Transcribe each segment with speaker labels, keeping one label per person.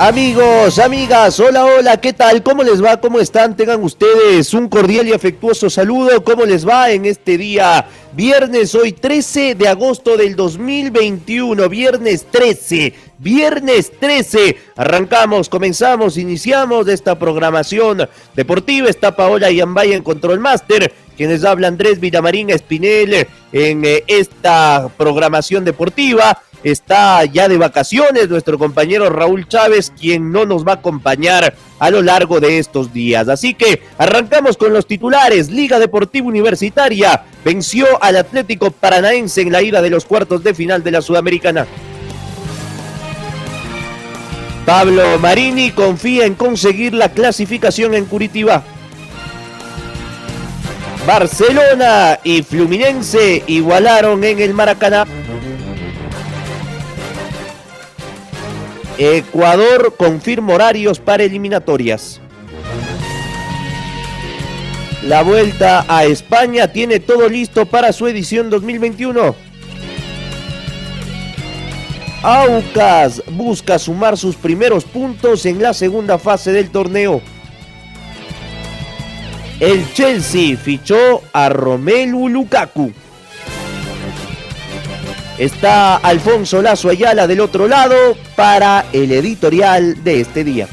Speaker 1: Amigos, amigas, hola, hola, ¿qué tal? ¿Cómo les va? ¿Cómo están? Tengan ustedes un cordial y afectuoso saludo. ¿Cómo les va en este día? Viernes, hoy 13 de agosto del 2021, viernes 13, viernes 13. Arrancamos, comenzamos, iniciamos esta programación deportiva. Está Paola Yambay en Control Master, quienes habla Andrés Villamarín Espinel en eh, esta programación deportiva está ya de vacaciones nuestro compañero Raúl Chávez, quien no nos va a acompañar a lo largo de estos días. Así que arrancamos con los titulares. Liga Deportiva Universitaria venció al Atlético Paranaense en la ida de los cuartos de final de la Sudamericana. Pablo Marini confía en conseguir la clasificación en Curitiba. Barcelona y Fluminense igualaron en el Maracaná. Ecuador confirma horarios para eliminatorias. La vuelta a España tiene todo listo para su edición 2021. Aucas busca sumar sus primeros puntos en la segunda fase del torneo. El Chelsea fichó a Romelu Lukaku. Está Alfonso Lazo Ayala del otro lado para el editorial de este día.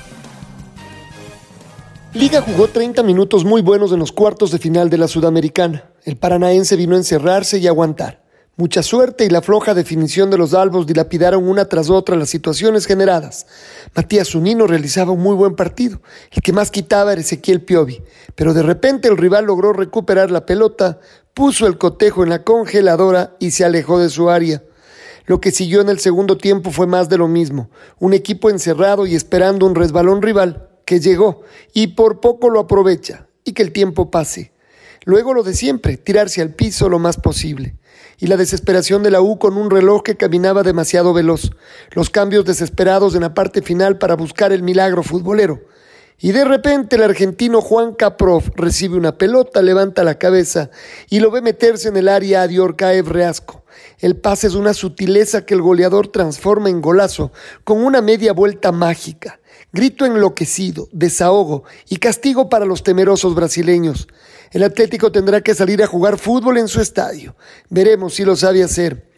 Speaker 2: Liga jugó 30 minutos muy buenos en los cuartos de final de la Sudamericana. El paranaense vino a encerrarse y aguantar. Mucha suerte y la floja definición de los albos dilapidaron una tras otra las situaciones generadas. Matías Zunino realizaba un muy buen partido. El que más quitaba era Ezequiel Piovi. Pero de repente el rival logró recuperar la pelota, puso el cotejo en la congeladora y se alejó de su área. Lo que siguió en el segundo tiempo fue más de lo mismo, un equipo encerrado y esperando un resbalón rival que llegó y por poco lo aprovecha y que el tiempo pase. Luego lo de siempre, tirarse al piso lo más posible. Y la desesperación de la U con un reloj que caminaba demasiado veloz. Los cambios desesperados en la parte final para buscar el milagro futbolero. Y de repente el argentino Juan Caprov recibe una pelota, levanta la cabeza y lo ve meterse en el área a Diorcaev Reasco. El pase es una sutileza que el goleador transforma en golazo con una media vuelta mágica. Grito enloquecido, desahogo y castigo para los temerosos brasileños. El Atlético tendrá que salir a jugar fútbol en su estadio. Veremos si lo sabe hacer.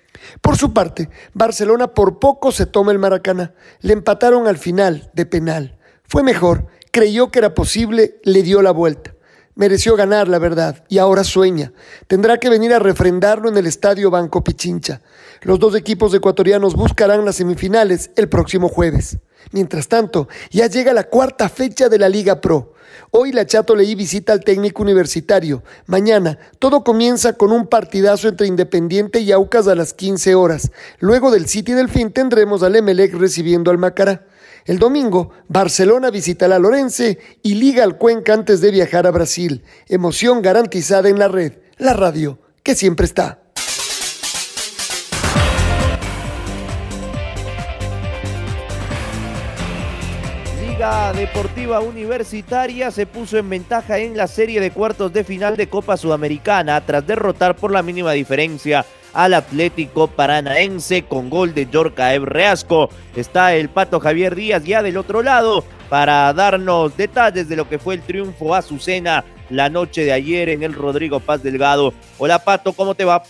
Speaker 2: Por su parte, Barcelona por poco se toma el Maracaná. Le empataron al final, de penal. Fue mejor creyó que era posible, le dio la vuelta. Mereció ganar, la verdad, y ahora sueña. Tendrá que venir a refrendarlo en el estadio Banco Pichincha. Los dos equipos ecuatorianos buscarán las semifinales el próximo jueves. Mientras tanto, ya llega la cuarta fecha de la Liga Pro. Hoy la Chato Leí visita al técnico universitario. Mañana todo comienza con un partidazo entre Independiente y Aucas a las 15 horas. Luego del City del Fin tendremos al Emelec recibiendo al Macará. El domingo, Barcelona visita la Lorense y liga al Cuenca antes de viajar a Brasil. Emoción garantizada en la red, la radio, que siempre está.
Speaker 1: Deportiva Universitaria se puso en ventaja en la serie de cuartos de final de Copa Sudamericana tras derrotar por la mínima diferencia al Atlético Paranaense con gol de Yorca Reasco. Está el Pato Javier Díaz ya del otro lado para darnos detalles de lo que fue el triunfo a Azucena la noche de ayer en el Rodrigo Paz Delgado. Hola Pato, ¿cómo te va?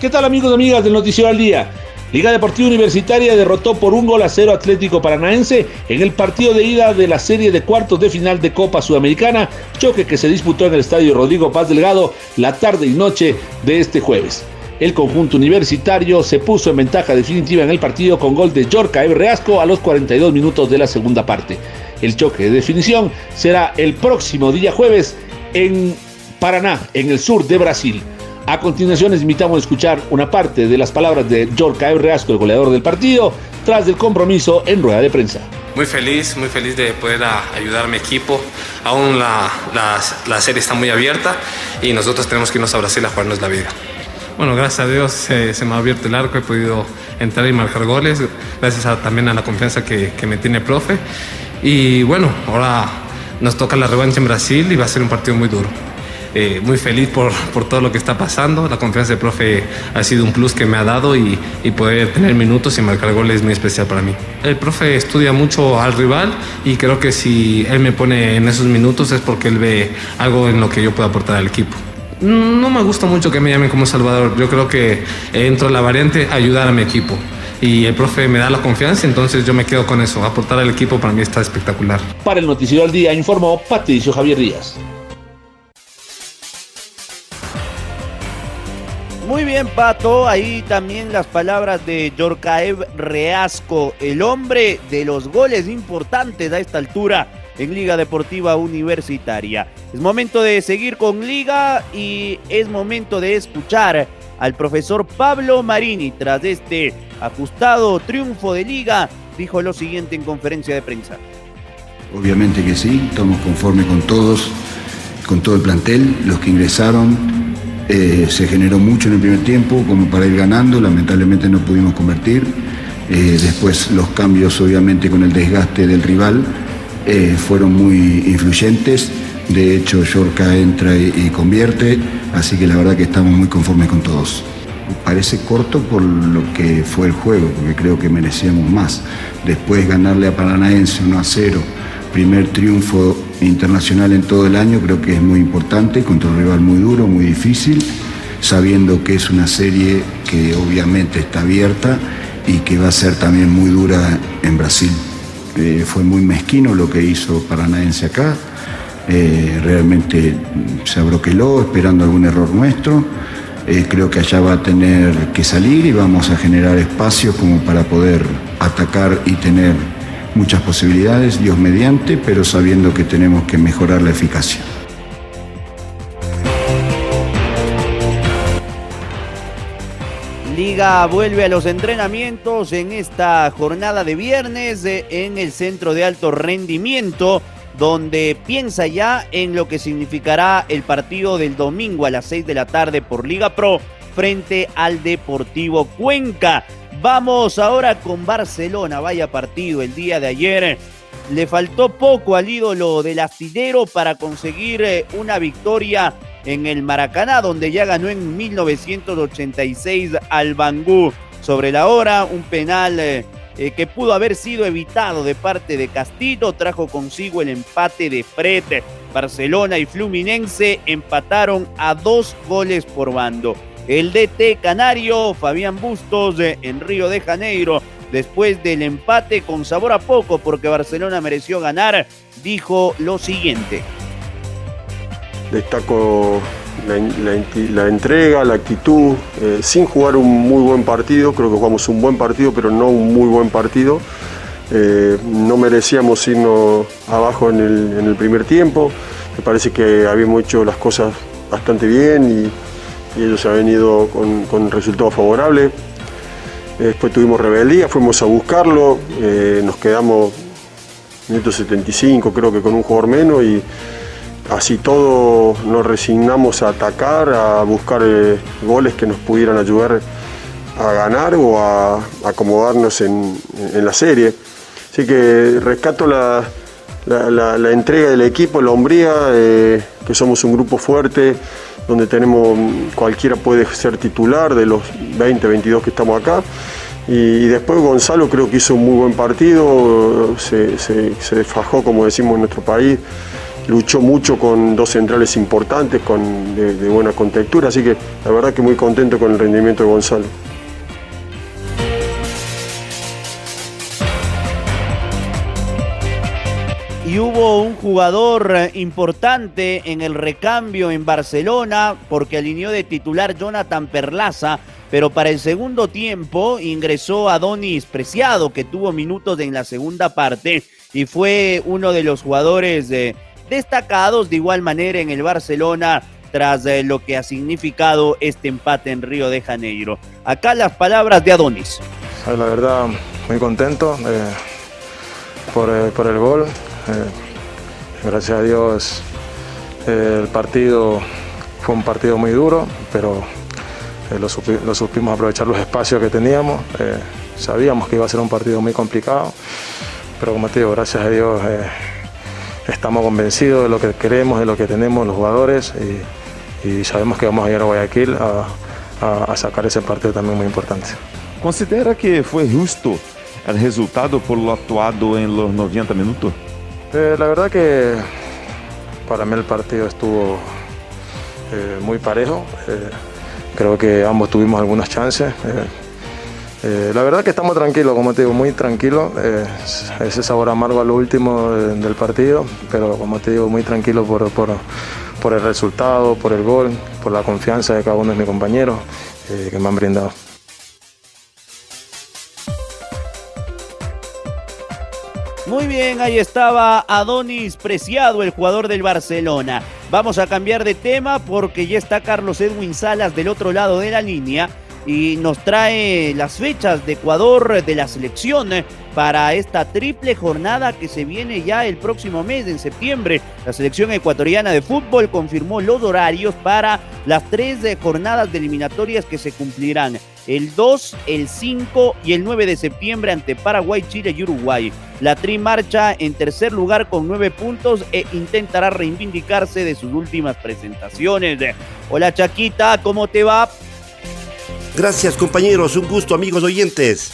Speaker 3: ¿Qué tal amigos y amigas del Noticiero al Día? Liga Deportiva Universitaria derrotó por un gol a cero Atlético Paranaense en el partido de ida de la serie de cuartos de final de Copa Sudamericana, choque que se disputó en el Estadio Rodrigo Paz Delgado la tarde y noche de este jueves. el conjunto universitario se puso en ventaja definitiva en el partido con gol de Yorca Reasco a los 42 minutos de la segunda parte. El choque de definición será el próximo día jueves en Paraná, en el sur de Brasil. A continuación les invitamos a escuchar una parte de las palabras de Yorca Reasco, el goleador del partido, tras el compromiso en rueda de prensa.
Speaker 4: Muy feliz, muy feliz de poder ayudar a mi equipo. Aún la, la, serie está muy abierta y nosotros tenemos que irnos a Brasil a jugarnos la vida. Bueno, gracias a Dios se me ha abierto el arco, he podido entrar y marcar goles, gracias también a la confianza que, que me tiene el profe. Y bueno, ahora nos toca la revancha en Brasil y va a ser un partido muy duro. Eh, muy feliz por, por, todo lo que está pasando. La confianza del profe ha sido un plus que me ha dado y, y, poder tener minutos y marcar goles es muy especial para mí. El profe estudia mucho al rival y creo que si él me pone en esos minutos es porque él ve algo en lo que yo puedo aportar al equipo. No me gusta mucho que me llamen como Salvador. Yo creo que entro en la variante ayudar a mi equipo. Y el profe me da la confianza, entonces yo me quedo con eso. Aportar al equipo para mí está espectacular.
Speaker 3: Para el Noticiero al Día informó Patricio Javier Díaz.
Speaker 1: Muy bien, Pato. Ahí también las palabras de Yorkaev Reasco, el hombre de los goles importantes a esta altura en Liga Deportiva Universitaria. Es momento de seguir con Liga y es momento de escuchar al profesor Pablo Marini. Tras este ajustado triunfo de Liga, dijo lo siguiente en conferencia de prensa.
Speaker 5: Obviamente que sí, estamos conformes con todos, con todo el plantel, los que ingresaron, eh, se generó mucho en el primer tiempo como para ir ganando, lamentablemente no pudimos convertir. Eh, después los cambios obviamente con el desgaste del rival eh, fueron muy influyentes. De hecho, Yorca entra y, convierte, así que la verdad que estamos muy conformes con todos. Parece corto por lo que fue el juego, porque creo que merecíamos más. Después ganarle a Paranaense 1 a 0, primer triunfo internacional en todo el año, creo que es muy importante, contra un rival muy duro, muy difícil, sabiendo que es una serie que obviamente está abierta y que va a ser también muy dura en Brasil. Eh, fue muy mezquino lo que hizo Paranaense acá, eh, realmente se abroqueló esperando algún error nuestro. Eh, creo que allá va a tener que salir y vamos a generar espacios como para poder atacar y tener muchas posibilidades, Dios mediante, pero sabiendo que tenemos que mejorar la eficacia.
Speaker 1: Liga vuelve a los entrenamientos en esta jornada de viernes eh, en el centro de alto rendimiento, donde piensa ya en lo que significará el partido del domingo a las 6 de la tarde por Liga Pro frente al Deportivo Cuenca. Vamos ahora con Barcelona. Vaya partido el día de ayer. Le faltó poco al ídolo del astillero para conseguir eh, una victoria en el Maracaná, donde ya ganó en 1986 al Bangú. Sobre la hora, un penal eh, eh, que pudo haber sido evitado de parte de Castillo, trajo consigo el empate de Fred. Barcelona y Fluminense empataron a dos goles por bando. El DT canario Fabián Bustos en Río de Janeiro, después del empate con sabor a poco porque Barcelona mereció ganar, dijo lo siguiente.
Speaker 6: Destaco la, entrega, la actitud, eh, sin jugar un muy buen partido, creo que jugamos un buen partido, pero no un muy buen partido. Eh, no merecíamos irnos abajo en el primer tiempo, me parece que habíamos hecho las cosas bastante bien y y ellos se han venido con, con resultados favorables. Después tuvimos rebeldía, fuimos a buscarlo, eh, nos quedamos minuto 75 creo que con un jugador menos y así todo nos resignamos a atacar, a buscar eh, goles que nos pudieran ayudar a ganar o a, acomodarnos en, la serie. Así que rescato la, la, entrega del equipo, la hombría, eh, que somos un grupo fuerte, donde tenemos, cualquiera puede ser titular de los 20, 22 que estamos acá. Y, después Gonzalo creo que hizo un muy buen partido, se, se, desfajó como decimos en nuestro país, luchó mucho con dos centrales importantes, con, de, de buena contextura, así que la verdad que muy contento con el rendimiento de Gonzalo.
Speaker 1: Y hubo un jugador eh, importante en el recambio en Barcelona porque alineó de titular Jonathan Perlaza, pero para el segundo tiempo ingresó Adonis Preciado que tuvo minutos en la segunda parte y fue uno de los jugadores eh, destacados de igual manera en el Barcelona tras eh, lo que ha significado este empate en Río de Janeiro. Acá las palabras de Adonis.
Speaker 6: La verdad, muy contento por, por, el gol. Gracias a Dios el partido fue un partido muy duro, pero lo, lo, supimos aprovechar los espacios que teníamos. sabíamos que iba a ser un partido muy complicado, pero como te digo, gracias a Dios estamos convencidos de lo que queremos, de lo que tenemos los jugadores y, sabemos que vamos a ir a Guayaquil a, a, sacar ese partido también muy importante.
Speaker 7: ¿Considera que fue justo el resultado por lo actuado en los 90 minutos?
Speaker 6: Eh, la verdad que para mí el partido estuvo eh, muy parejo. Eh, creo que ambos tuvimos algunas chances. La verdad que estamos tranquilos, como te digo, muy tranquilos. Ese sabor amargo a lo último de, del partido, pero como te digo, muy tranquilo por, por, por, el resultado, por el gol, por la confianza de cada uno de mis compañeros que me han brindado.
Speaker 1: Muy bien, ahí estaba Adonis Preciado, el jugador del Barcelona. Vamos a cambiar de tema porque ya está Carlos Edwin Salas del otro lado de la línea y nos trae las fechas de Ecuador de la selección para esta triple jornada que se viene ya el próximo mes, en septiembre. La selección ecuatoriana de fútbol confirmó los horarios para las tres jornadas de eliminatorias que se cumplirán el 2, el 5 y el 9 de septiembre ante Paraguay, Chile y Uruguay. La Tri marcha en tercer lugar con nueve puntos e intentará reivindicarse de sus últimas presentaciones. Hola Chaquita, ¿cómo te va?
Speaker 8: Gracias compañeros, un gusto amigos oyentes.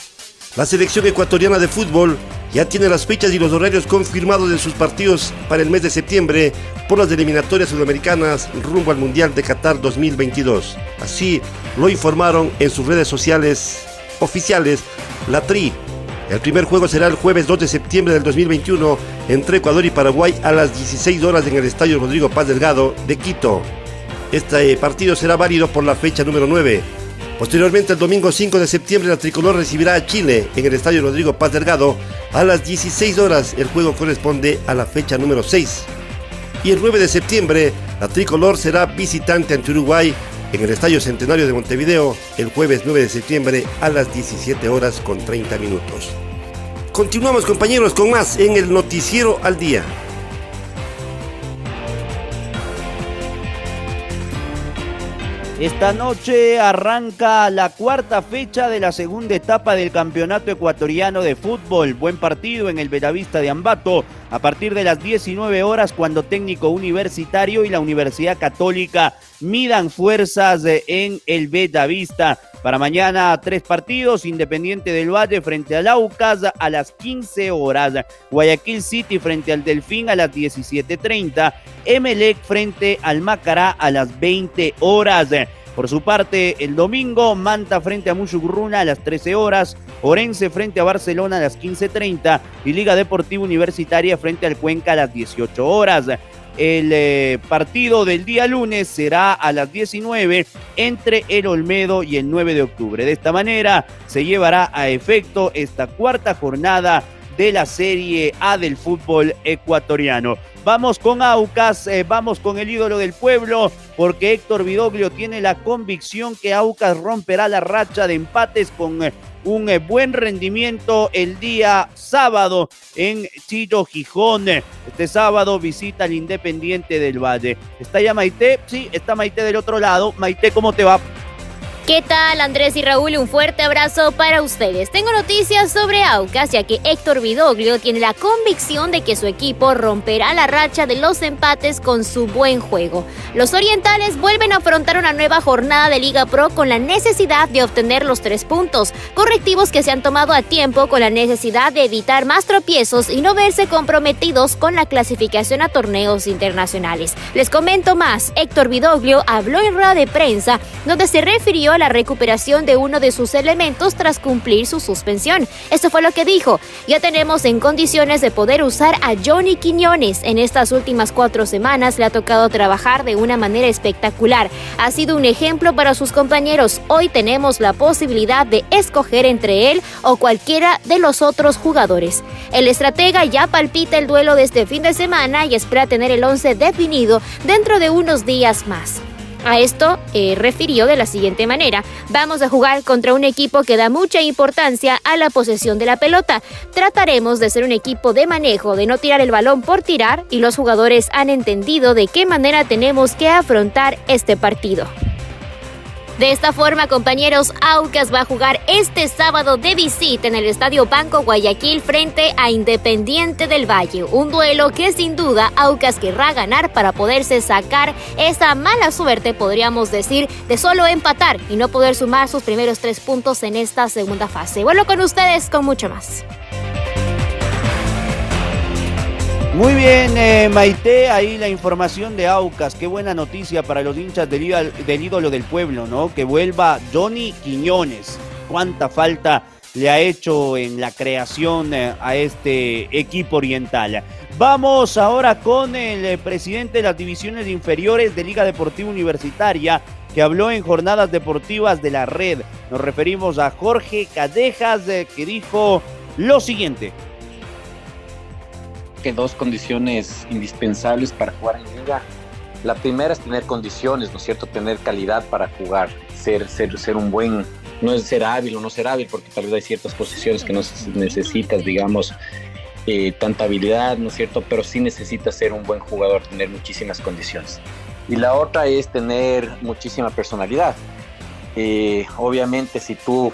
Speaker 8: La selección ecuatoriana de fútbol ya tiene las fechas y los horarios confirmados de sus partidos para el mes de septiembre por las eliminatorias sudamericanas rumbo al Mundial de Qatar 2022. Así lo informaron en sus redes sociales oficiales la TRI. El primer juego será el jueves 2 de septiembre del 2021 entre Ecuador y Paraguay a las 16 horas en el Estadio Rodrigo Paz Delgado de Quito. Este partido será válido por la fecha número 9 Posteriormente, el domingo 5 de septiembre, la tricolor recibirá a Chile en el Estadio Rodrigo Paz Delgado a las 16 horas. El juego corresponde a la fecha número 6. Y el 9 de septiembre, la tricolor será visitante ante Uruguay en el Estadio Centenario de Montevideo el jueves 9 de septiembre a las 17 horas con 30 minutos. Continuamos compañeros con más en el Noticiero al Día.
Speaker 1: Esta noche arranca la cuarta fecha de la segunda etapa del Campeonato Ecuatoriano de Fútbol. Buen partido en el Bellavista de Ambato a partir de las 19 horas cuando técnico universitario y la Universidad Católica midan fuerzas en el Bellavista. Para mañana tres partidos, Independiente del Valle frente al Aucas a las 15 horas, Guayaquil City frente al Delfín a las 17.30, Emelec frente al Macará a las 20 horas. Por su parte, el domingo, Manta frente a Mushugruna a las 13 horas, Orense frente a Barcelona a las 15.30 y Liga Deportiva Universitaria frente al Cuenca a las 18 horas. El eh, partido del día lunes será a las 19 entre el Olmedo y el 9 de octubre. De esta manera se llevará a efecto esta cuarta jornada de la Serie A del fútbol ecuatoriano. Vamos con Aucas, eh, vamos con el ídolo del pueblo, porque Héctor Vidoglio tiene la convicción que Aucas romperá la racha de empates con eh, un eh, buen rendimiento el día sábado en Chillo Gijón. Este sábado visita al Independiente del Valle. ¿Está ya Maite? Sí, está Maite del otro lado. Maite, ¿cómo te va?
Speaker 9: ¿Qué tal Andrés y Raúl? Un fuerte abrazo para ustedes. Tengo noticias sobre Aucas ya que Héctor Vidoglio tiene la convicción de que su equipo romperá la racha de los empates con su buen juego. Los orientales vuelven a afrontar una nueva jornada de Liga Pro con la necesidad de obtener los tres puntos, correctivos que se han tomado a tiempo con la necesidad de evitar más tropiezos y no verse comprometidos con la clasificación a torneos internacionales. Les comento más, Héctor Vidoglio habló en rueda de prensa donde se refirió a la recuperación de uno de sus elementos tras cumplir su suspensión. Esto fue lo que dijo. Ya tenemos en condiciones de poder usar a Johnny Quiñones. En estas últimas cuatro semanas le ha tocado trabajar de una manera espectacular. Ha sido un ejemplo para sus compañeros. Hoy tenemos la posibilidad de escoger entre él o cualquiera de los otros jugadores. El estratega ya palpita el duelo de este fin de semana y espera tener el 11 definido dentro de unos días más. A esto eh, refirió de la siguiente manera, vamos a jugar contra un equipo que da mucha importancia a la posesión de la pelota. Trataremos de ser un equipo de manejo, de no tirar el balón por tirar y los jugadores han entendido de qué manera tenemos que afrontar este partido. De esta forma, compañeros, Aucas va a jugar este sábado de visita en el Estadio Banco Guayaquil frente a Independiente del Valle. Un duelo que sin duda Aucas querrá ganar para poderse sacar esa mala suerte, podríamos decir, de solo empatar y no poder sumar sus primeros tres puntos en esta segunda fase. Vuelvo con ustedes con mucho más.
Speaker 1: Muy bien, eh, Maite, ahí la información de Aucas. Qué buena noticia para los hinchas del, ídolo del pueblo, ¿no? Que vuelva Johnny Quiñones. Cuánta falta le ha hecho en la creación eh, a este equipo oriental. Vamos ahora con el eh, presidente de las divisiones inferiores de Liga Deportiva Universitaria, que habló en jornadas deportivas de la red. Nos referimos a Jorge Cadejas, que dijo lo siguiente
Speaker 10: que dos condiciones indispensables para jugar en liga. La primera es tener condiciones, ¿no es cierto? Tener calidad para jugar, ser, ser, ser un buen, no es ser hábil o no ser hábil, porque tal vez hay ciertas posiciones que no necesitas, digamos, eh, tanta habilidad, ¿no es cierto? Pero sí necesitas ser un buen jugador, tener muchísimas condiciones. Y la otra es tener muchísima personalidad. Eh, obviamente si tú,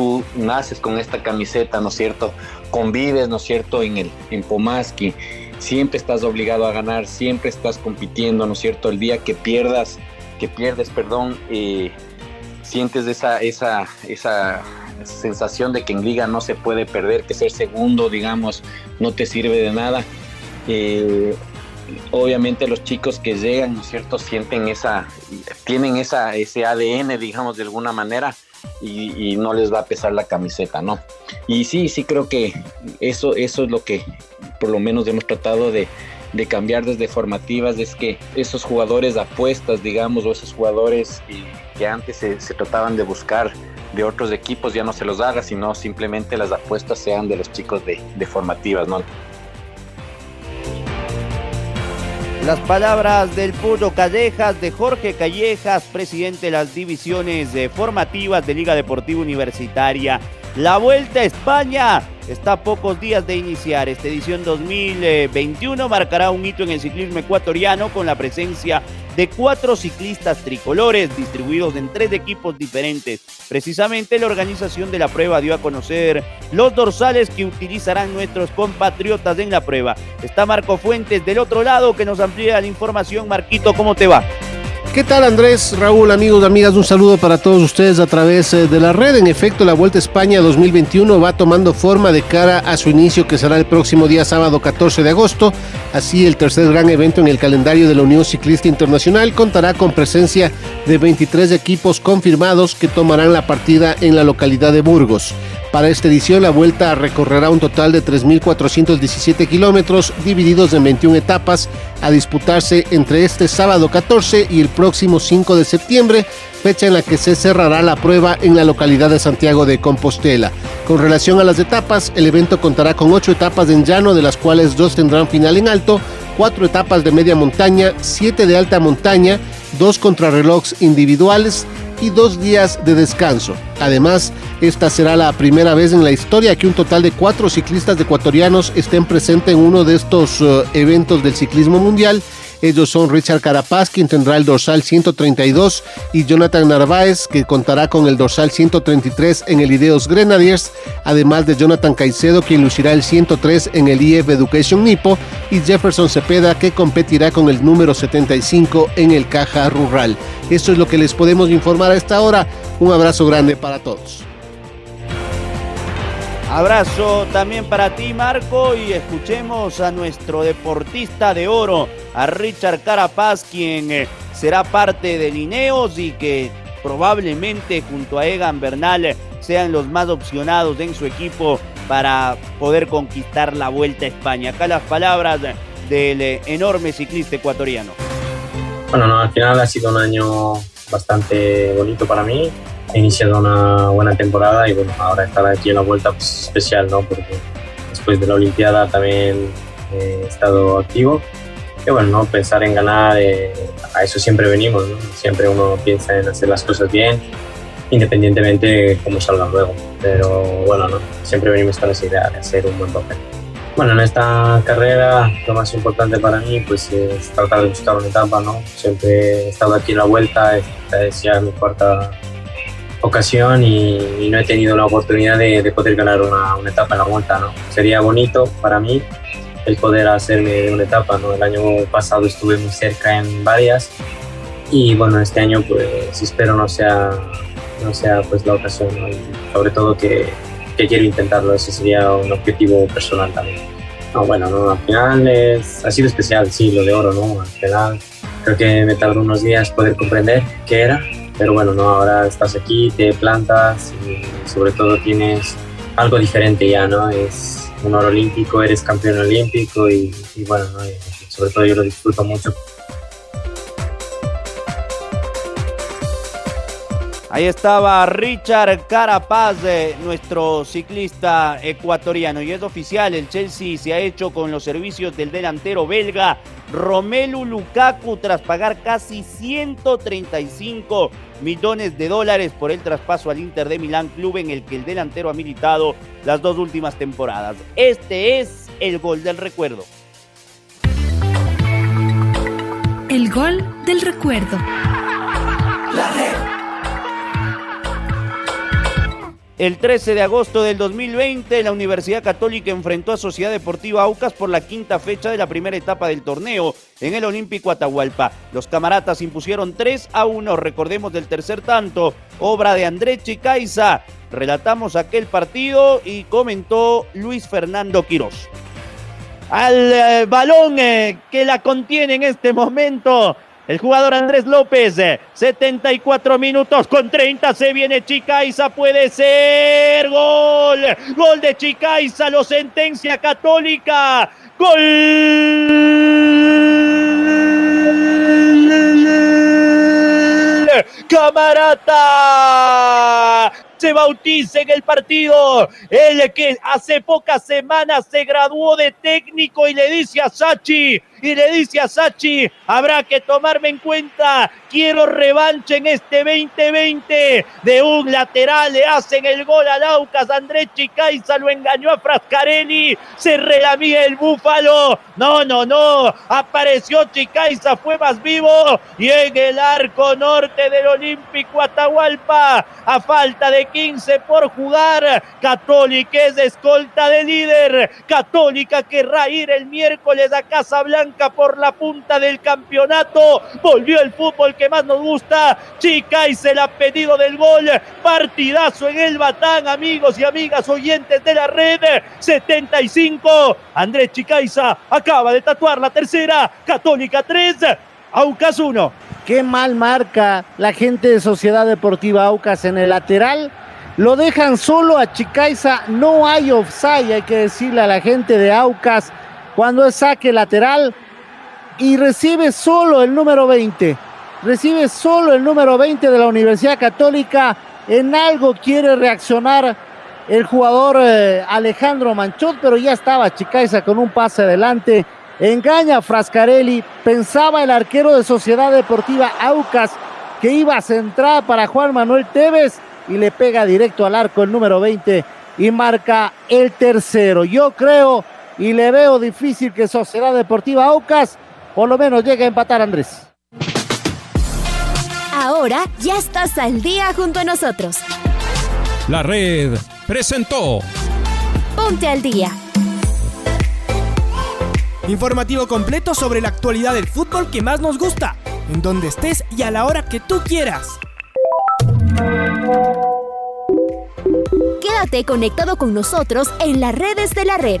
Speaker 10: tú naces con esta camiseta, ¿no es cierto? convives, ¿no es cierto?, en, el, en Pomaski, siempre estás obligado a ganar, siempre estás compitiendo, ¿no es cierto?, el día que pierdas, que pierdes, perdón, eh, sientes esa, esa, esa sensación de que en liga no se puede perder, que ser segundo, digamos, no te sirve de nada. Eh, obviamente los chicos que llegan, ¿no es cierto?, sienten esa, tienen esa, ese ADN, digamos, de alguna manera, y, no les va a pesar la camiseta, ¿no? Y sí, sí creo que eso, eso es lo que por lo menos hemos tratado de, cambiar desde formativas, es que esos jugadores apuestas, digamos, o esos jugadores que antes se, trataban de buscar de otros equipos ya no se los haga, sino simplemente las apuestas sean de los chicos de, de formativas, ¿no?
Speaker 1: Las palabras del Puro Callejas, de Jorge Callejas, presidente de las divisiones formativas de Liga Deportiva Universitaria. La Vuelta a España está a pocos días de iniciar. Esta edición 2021 marcará un hito en el ciclismo ecuatoriano con la presencia de cuatro ciclistas tricolores distribuidos en tres equipos diferentes. Precisamente la organización de la prueba dio a conocer los dorsales que utilizarán nuestros compatriotas en la prueba. Está Marco Fuentes del otro lado que nos amplía la información. Marquito, ¿cómo te va?
Speaker 11: ¿Qué tal Andrés, Raúl, amigos, amigas? Un saludo para todos ustedes a través eh, de la red. En efecto, la Vuelta a España 2021 va tomando forma de cara a su inicio que será el próximo día sábado 14 de agosto. Así, el tercer gran evento en el calendario de la Unión Ciclista Internacional contará con presencia de 23 equipos confirmados que tomarán la partida en la localidad de Burgos. Para esta edición, la vuelta recorrerá un total de 3.417 kilómetros divididos en 21 etapas a disputarse entre este sábado 14 y el próximo 5 de septiembre, fecha en la que se cerrará la prueba en la localidad de Santiago de Compostela. Con relación a las etapas, el evento contará con 8 etapas en llano, de las cuales 2 tendrán final en alto, 4 etapas de media montaña, 7 de alta montaña, 2 contrarrelojes individuales, y dos días de descanso. Además, esta será la primera vez en la historia que un total de cuatro ciclistas ecuatorianos estén presentes en uno de estos eh, eventos del ciclismo mundial ellos son Richard Carapaz, quien tendrá el dorsal 132, y Jonathan Narváez, que contará con el dorsal 133 en el Ideos Grenadiers, además de Jonathan Caicedo, quien lucirá el 103 en el IF Education Nipo, y Jefferson Cepeda, que competirá con el número 75 en el Caja Rural. Esto es lo que les podemos informar a esta hora. Un abrazo grande para todos.
Speaker 1: Abrazo también para ti, Marco, y escuchemos a nuestro deportista de oro, a Richard Carapaz, quien eh, será parte de Lineos y que probablemente junto a Egan Bernal sean los más opcionados en su equipo para poder conquistar la Vuelta a España. Acá las palabras del enorme ciclista ecuatoriano.
Speaker 12: Bueno, no, al final ha sido un año bastante bonito para mí. He iniciado una buena temporada y bueno, ahora estar aquí en la vuelta pues, especial, ¿no? Porque después de la Olimpiada también he estado activo. Y bueno, ¿no? pensar en ganar, eh, a eso siempre venimos, ¿no? Siempre uno piensa en hacer las cosas bien, independientemente de cómo salga luego. Pero bueno, ¿no? siempre venimos con esa idea de hacer un buen papel. Bueno, en esta carrera lo más importante para mí pues, es tratar de buscar una etapa, ¿no? Siempre he estado aquí en la vuelta, esta es ya mi cuarta ocasión y, no he tenido la oportunidad de, poder ganar una, una, etapa en la vuelta, ¿no? Sería bonito para mí el poder hacerme una etapa, ¿no? El año pasado estuve muy cerca en varias y bueno, este año pues espero no sea, no sea pues la ocasión, ¿no? sobre todo que que quiero intentarlo, ese sería un objetivo personal también. No, bueno, no, al final es, ha sido especial, sí, lo de oro, ¿no? Al final creo que me tardó unos días poder comprender qué era, pero bueno, ¿no? Ahora estás aquí, te plantas y sobre todo tienes algo diferente ya, ¿no? Es un oro olímpico, eres campeón olímpico y, bueno, ¿no? sobre todo yo lo disfruto mucho
Speaker 1: Ahí estaba Richard Carapaz, nuestro ciclista ecuatoriano. Y es oficial, el Chelsea se ha hecho con los servicios del delantero belga Romelu Lukaku tras pagar casi 135 millones de dólares por el traspaso al Inter de Milán, club en el que el delantero ha militado las dos últimas temporadas. Este es el gol del recuerdo.
Speaker 9: El gol del recuerdo.
Speaker 1: La red. El 13 de agosto del 2020, la Universidad Católica enfrentó a Sociedad Deportiva Aucas por la quinta fecha de la primera etapa del torneo en el Olímpico Atahualpa. Los camaratas impusieron 3 a 1, recordemos del tercer tanto, obra de André Chicaiza. Relatamos aquel partido y comentó Luis Fernando Quirós. Al eh, balón eh, que la contiene en este momento el jugador Andrés López, 74 minutos con 30, se viene Chicaiza, puede ser gol, gol de Chicaiza, lo sentencia Católica, gol. Camarata se bautiza en el partido. El que hace pocas semanas se graduó de técnico y le dice a Sachi, y le dice a Sachi, habrá que tomarme en cuenta, quiero revancha en este 2020. De un lateral le hacen el gol a Laucas, Andrés Chicaiza lo engañó a Frascarelli, se relamía el búfalo. No, no, no, apareció Chicaiza, fue más vivo y en el arco norte del Olímpico Atahualpa, a falta de 15 por jugar, Católica es escolta de líder, Católica querrá ir el miércoles a Casa Por la punta del campeonato. Volvió el fútbol que más nos gusta. Chica y se del gol. Partidazo en el Batán, amigos y amigas oyentes de la red. 75. Andrés Chicaiza acaba de tatuar la tercera. Católica 3. Aucas 1.
Speaker 13: Qué mal marca la gente de Sociedad Deportiva Aucas en el lateral. Lo dejan solo a Chicaiza. No hay offside, hay que decirle a la gente de Aucas cuando es saque lateral y recibe solo el número 20. Recibe solo el número 20 de la Universidad Católica. En algo quiere reaccionar el jugador eh, Alejandro Manchot, pero ya estaba Chicaiza con un pase adelante. Engaña a Frascarelli. Pensaba el arquero de Sociedad Deportiva Aucas que iba a centrar para Juan Manuel Tevez y le pega directo al arco el número 20 y marca el tercero. Yo creo y le veo difícil que Sociedad Deportiva Aucas por lo menos llegue a empatar Andrés.
Speaker 9: Ahora ya estás al día junto a nosotros.
Speaker 14: La red presentó
Speaker 9: Ponte al día.
Speaker 15: Informativo completo sobre la actualidad del fútbol que más nos gusta, en donde estés y a la hora que tú quieras.
Speaker 9: Quédate conectado con nosotros en las redes de la red.